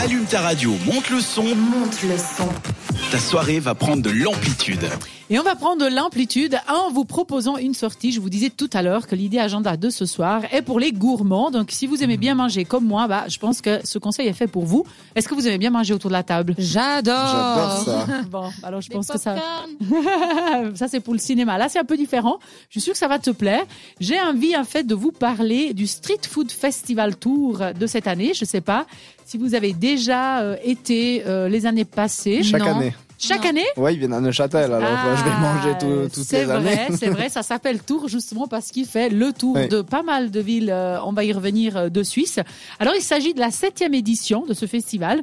Allume ta radio, monte le son. Monte le son. Ta soirée va prendre de l'amplitude. Et on va prendre de l'amplitude en vous proposant une sortie. Je vous disais tout à l'heure que l'idée agenda de ce soir est pour les gourmands. Donc si vous aimez bien manger comme moi, bah, je pense que ce conseil est fait pour vous. Est-ce que vous aimez bien manger autour de la table? J'adore. J'adore ça. Bon, alors je pense que ça, ça c'est pour le cinéma. Là, c'est un peu différent. Je suis sûre que ça va te plaire. J'ai envie en fait de vous parler du Street Food Festival Tour de cette année. Je sais pas si vous avez déjà euh, été euh, les années passées. Chaque Non. année. Chaque Non. année Ouais, ils viennent à Neuchâtel, alors Ah, je vais manger tout- toutes C'est les années. vrai, c'est vrai, ça s'appelle Tour justement parce qu'il fait le tour Oui. de pas mal de villes, euh, on va y revenir, euh, de Suisse. Alors il s'agit de la septième édition de ce festival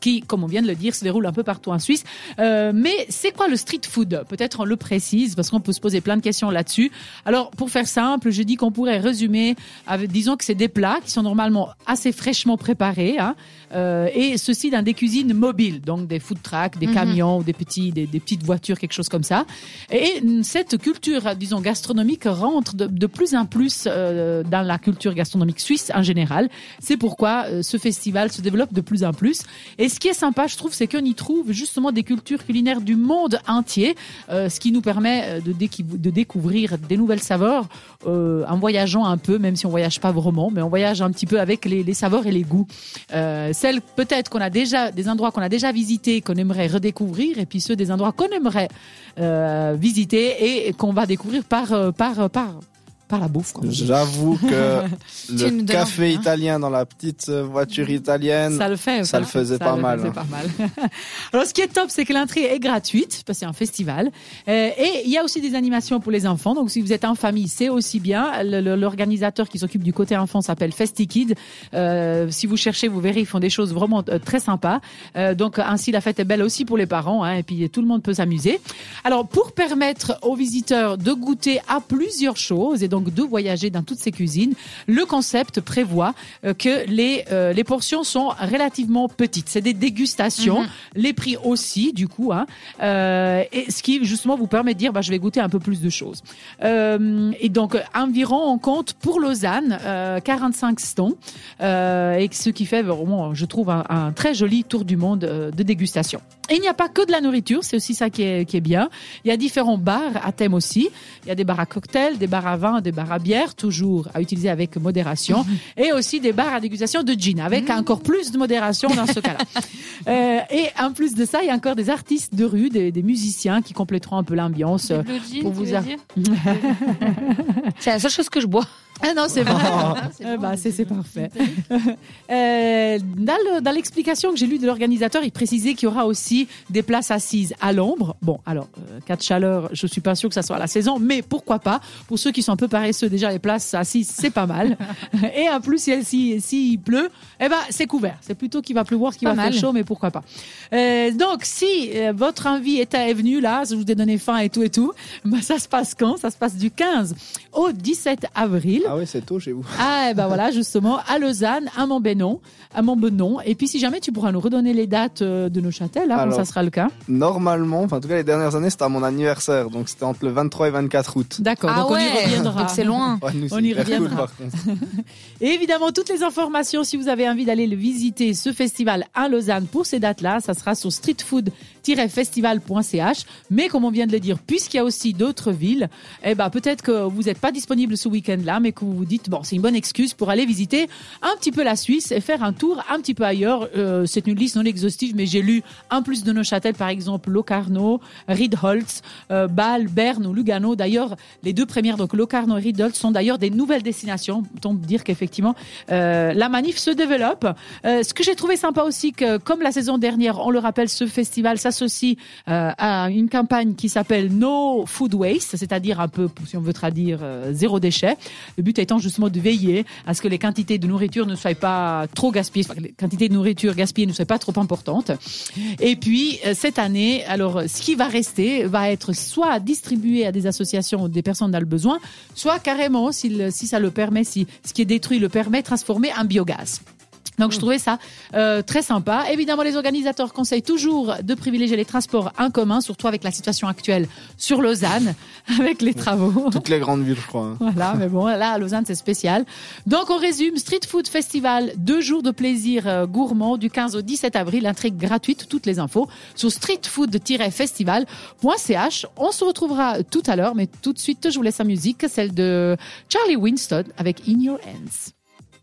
qui, comme on vient de le dire, se déroule un peu partout en Suisse. Euh, mais c'est quoi le street food? Peut-être on le précise parce qu'on peut se poser plein de questions là-dessus. Alors pour faire simple, je dis qu'on pourrait résumer, avec, disons que c'est des plats qui sont normalement assez fraîchement préparés, hein, euh, et ceci dans des cuisines mobiles, donc des food trucks, des Mhm. camions des petits, des, des petites voitures, quelque chose comme ça. Et cette culture, disons gastronomique, rentre de, de plus en plus euh, dans la culture gastronomique suisse en général. C'est pourquoi euh, ce festival se développe de plus en plus. Et ce qui est sympa, je trouve, c'est qu'on y trouve justement des cultures culinaires du monde entier, euh, ce qui nous permet euh, de, de découvrir des nouvelles saveurs euh, en voyageant un peu, même si on voyage pas vraiment, mais on voyage un petit peu avec les, saveurs et les goûts. Celles peut-être qu'on a déjà, des endroits qu'on a déjà visités, qu'on aimerait redécouvrir, et puis ceux des endroits qu'on aimerait visiter et qu'on va découvrir par, par, par, par la bouffe. J'avoue que le café hein. italien dans la petite euh, voiture italienne, Ça le fait. Ça le faisait Ça pas le mal, faisait hein. pas mal. Alors, ce qui est top, c'est que l'entrée est gratuite, parce que c'est un festival. Euh, et il y a aussi des animations pour les enfants. Donc, si vous êtes en famille, c'est aussi bien. L'organisateur qui s'occupe du côté enfant s'appelle FestiKid. Euh, si vous cherchez, vous verrez, ils font des choses vraiment euh, très sympas. Donc, ainsi, la fête est belle aussi pour les parents. Hein, et puis, tout le monde peut s'amuser. Alors, pour permettre aux visiteurs de goûter à plusieurs choses et donc de voyager dans toutes ces cuisines, le concept prévoit euh, que les, euh, les portions sont relativement petites. C'est des dégustations, Mhm. les prix aussi, du coup. Hein, euh, et ce qui, justement, vous permet de dire, bah, je vais goûter un peu plus de choses. Euh, et donc, environ, on compte pour Lausanne, euh, 45 stons, euh, et ce qui fait vraiment, je trouve, un, un très joli tour du monde de dégustation. Et il n'y a pas que de la nourriture, c'est aussi ça qui est, qui est bien. Il y a différents bars à thème aussi. Il y a des bars à cocktails, des bars à vin, des bars à bière, toujours à utiliser avec modération, et aussi des bars à dégustation de gin, avec encore plus de modération dans ce cas-là. Euh, et en plus de ça, il y a encore des artistes de rue, des, des musiciens qui compléteront un peu l'ambiance. Blue pour vous a- C'est la seule chose que je bois. Ah non, c'est vrai. c'est bon, bah, c'est bon. parfait. Euh, dans le- dans l'explication que j'ai lue de l'organisateur, il précisait qu'il y aura aussi des places assises à l'ombre. Bon, alors, euh, cas de chaleur, je suis pas sûre que ça soit la saison, mais pourquoi pas? Pour ceux qui sont un peu paresseux, déjà les places assises, c'est pas mal. Et en plus, si s'il si, il pleut, eh ben, c'est couvert. C'est plutôt qu'il va pleuvoir qu'il va faire mal. chaud, mais pourquoi pas Euh, Donc, si euh, votre envie était venue là, je vous ai donné faim et tout et tout, bah, ça se passe quand? Ça se passe du 15 au 17 avril. Ah oui, c'est tôt chez vous. Ah, et ben voilà, justement, à Lausanne, à Montbenon, à Montbenon. Et puis, si jamais tu pourras nous redonner les dates euh, de Neuchâtel, quand Alors. ça sera le cas. Normalement, enfin en tout cas les dernières années, c'était à mon anniversaire, donc c'était entre le 23 et 24 août. D'accord, Ah donc on ouais, y reviendra. donc c'est loin. Ouais, nous, On y cool, reviendra. Et évidemment, toutes les informations, si vous avez envie d'aller le visiter, ce festival à Lausanne pour ces dates-là, ça sera sur streetfood-festival.ch. Mais comme on vient de le dire, puisqu'il y a aussi d'autres villes, eh ben, peut-être que vous n'êtes pas disponible ce week-end-là, mais que vous vous dites, bon, c'est une bonne excuse pour aller visiter un petit peu la Suisse et faire un tour un petit peu ailleurs. Euh, c'est une liste non exhaustive, mais j'ai lu, en plus de Neuchâtel, par exemple, Locarno, Riedholz, euh, Bâle, Berne ou Lugano. D'ailleurs, les deux premières, donc Locarno et Riedholz, sont d'ailleurs des nouvelles destinations. Autant dire qu'effectivement, euh, la manif se développe. Euh, ce que j'ai trouvé sympa aussi, que comme la saison dernière, on le rappelle, ce festival s'associe euh, à une campagne qui s'appelle No Food Waste, c'est-à-dire un peu, si on veut traduire, euh, zéro déchet. Le but étant justement de veiller à ce que les quantités de nourriture ne soient pas trop gaspillées, les quantités de nourriture gaspillée ne soient pas trop importantes. Et puis euh, cette année, alors ce qui va rester va être soit distribué à des associations ou des personnes dans le besoin, soit carrément, si, si ça le permet, si ce qui est détruit le permet, transformé en biogaz. Donc je trouvais ça euh, très sympa. Évidemment, les organisateurs conseillent toujours de privilégier les transports en commun, surtout avec la situation actuelle sur Lausanne, avec les travaux. Toutes les grandes villes, je crois. hein. Voilà, mais bon, là, à Lausanne, c'est spécial. Donc, on résume, Street Food Festival, deux jours de plaisir euh, gourmand du 15 au 17 avril, intrigue gratuite, toutes les infos sur streetfood-festival.ch. On se retrouvera tout à l'heure, mais tout de suite, je vous laisse la musique, celle de Charlie Winston avec In Your Hands.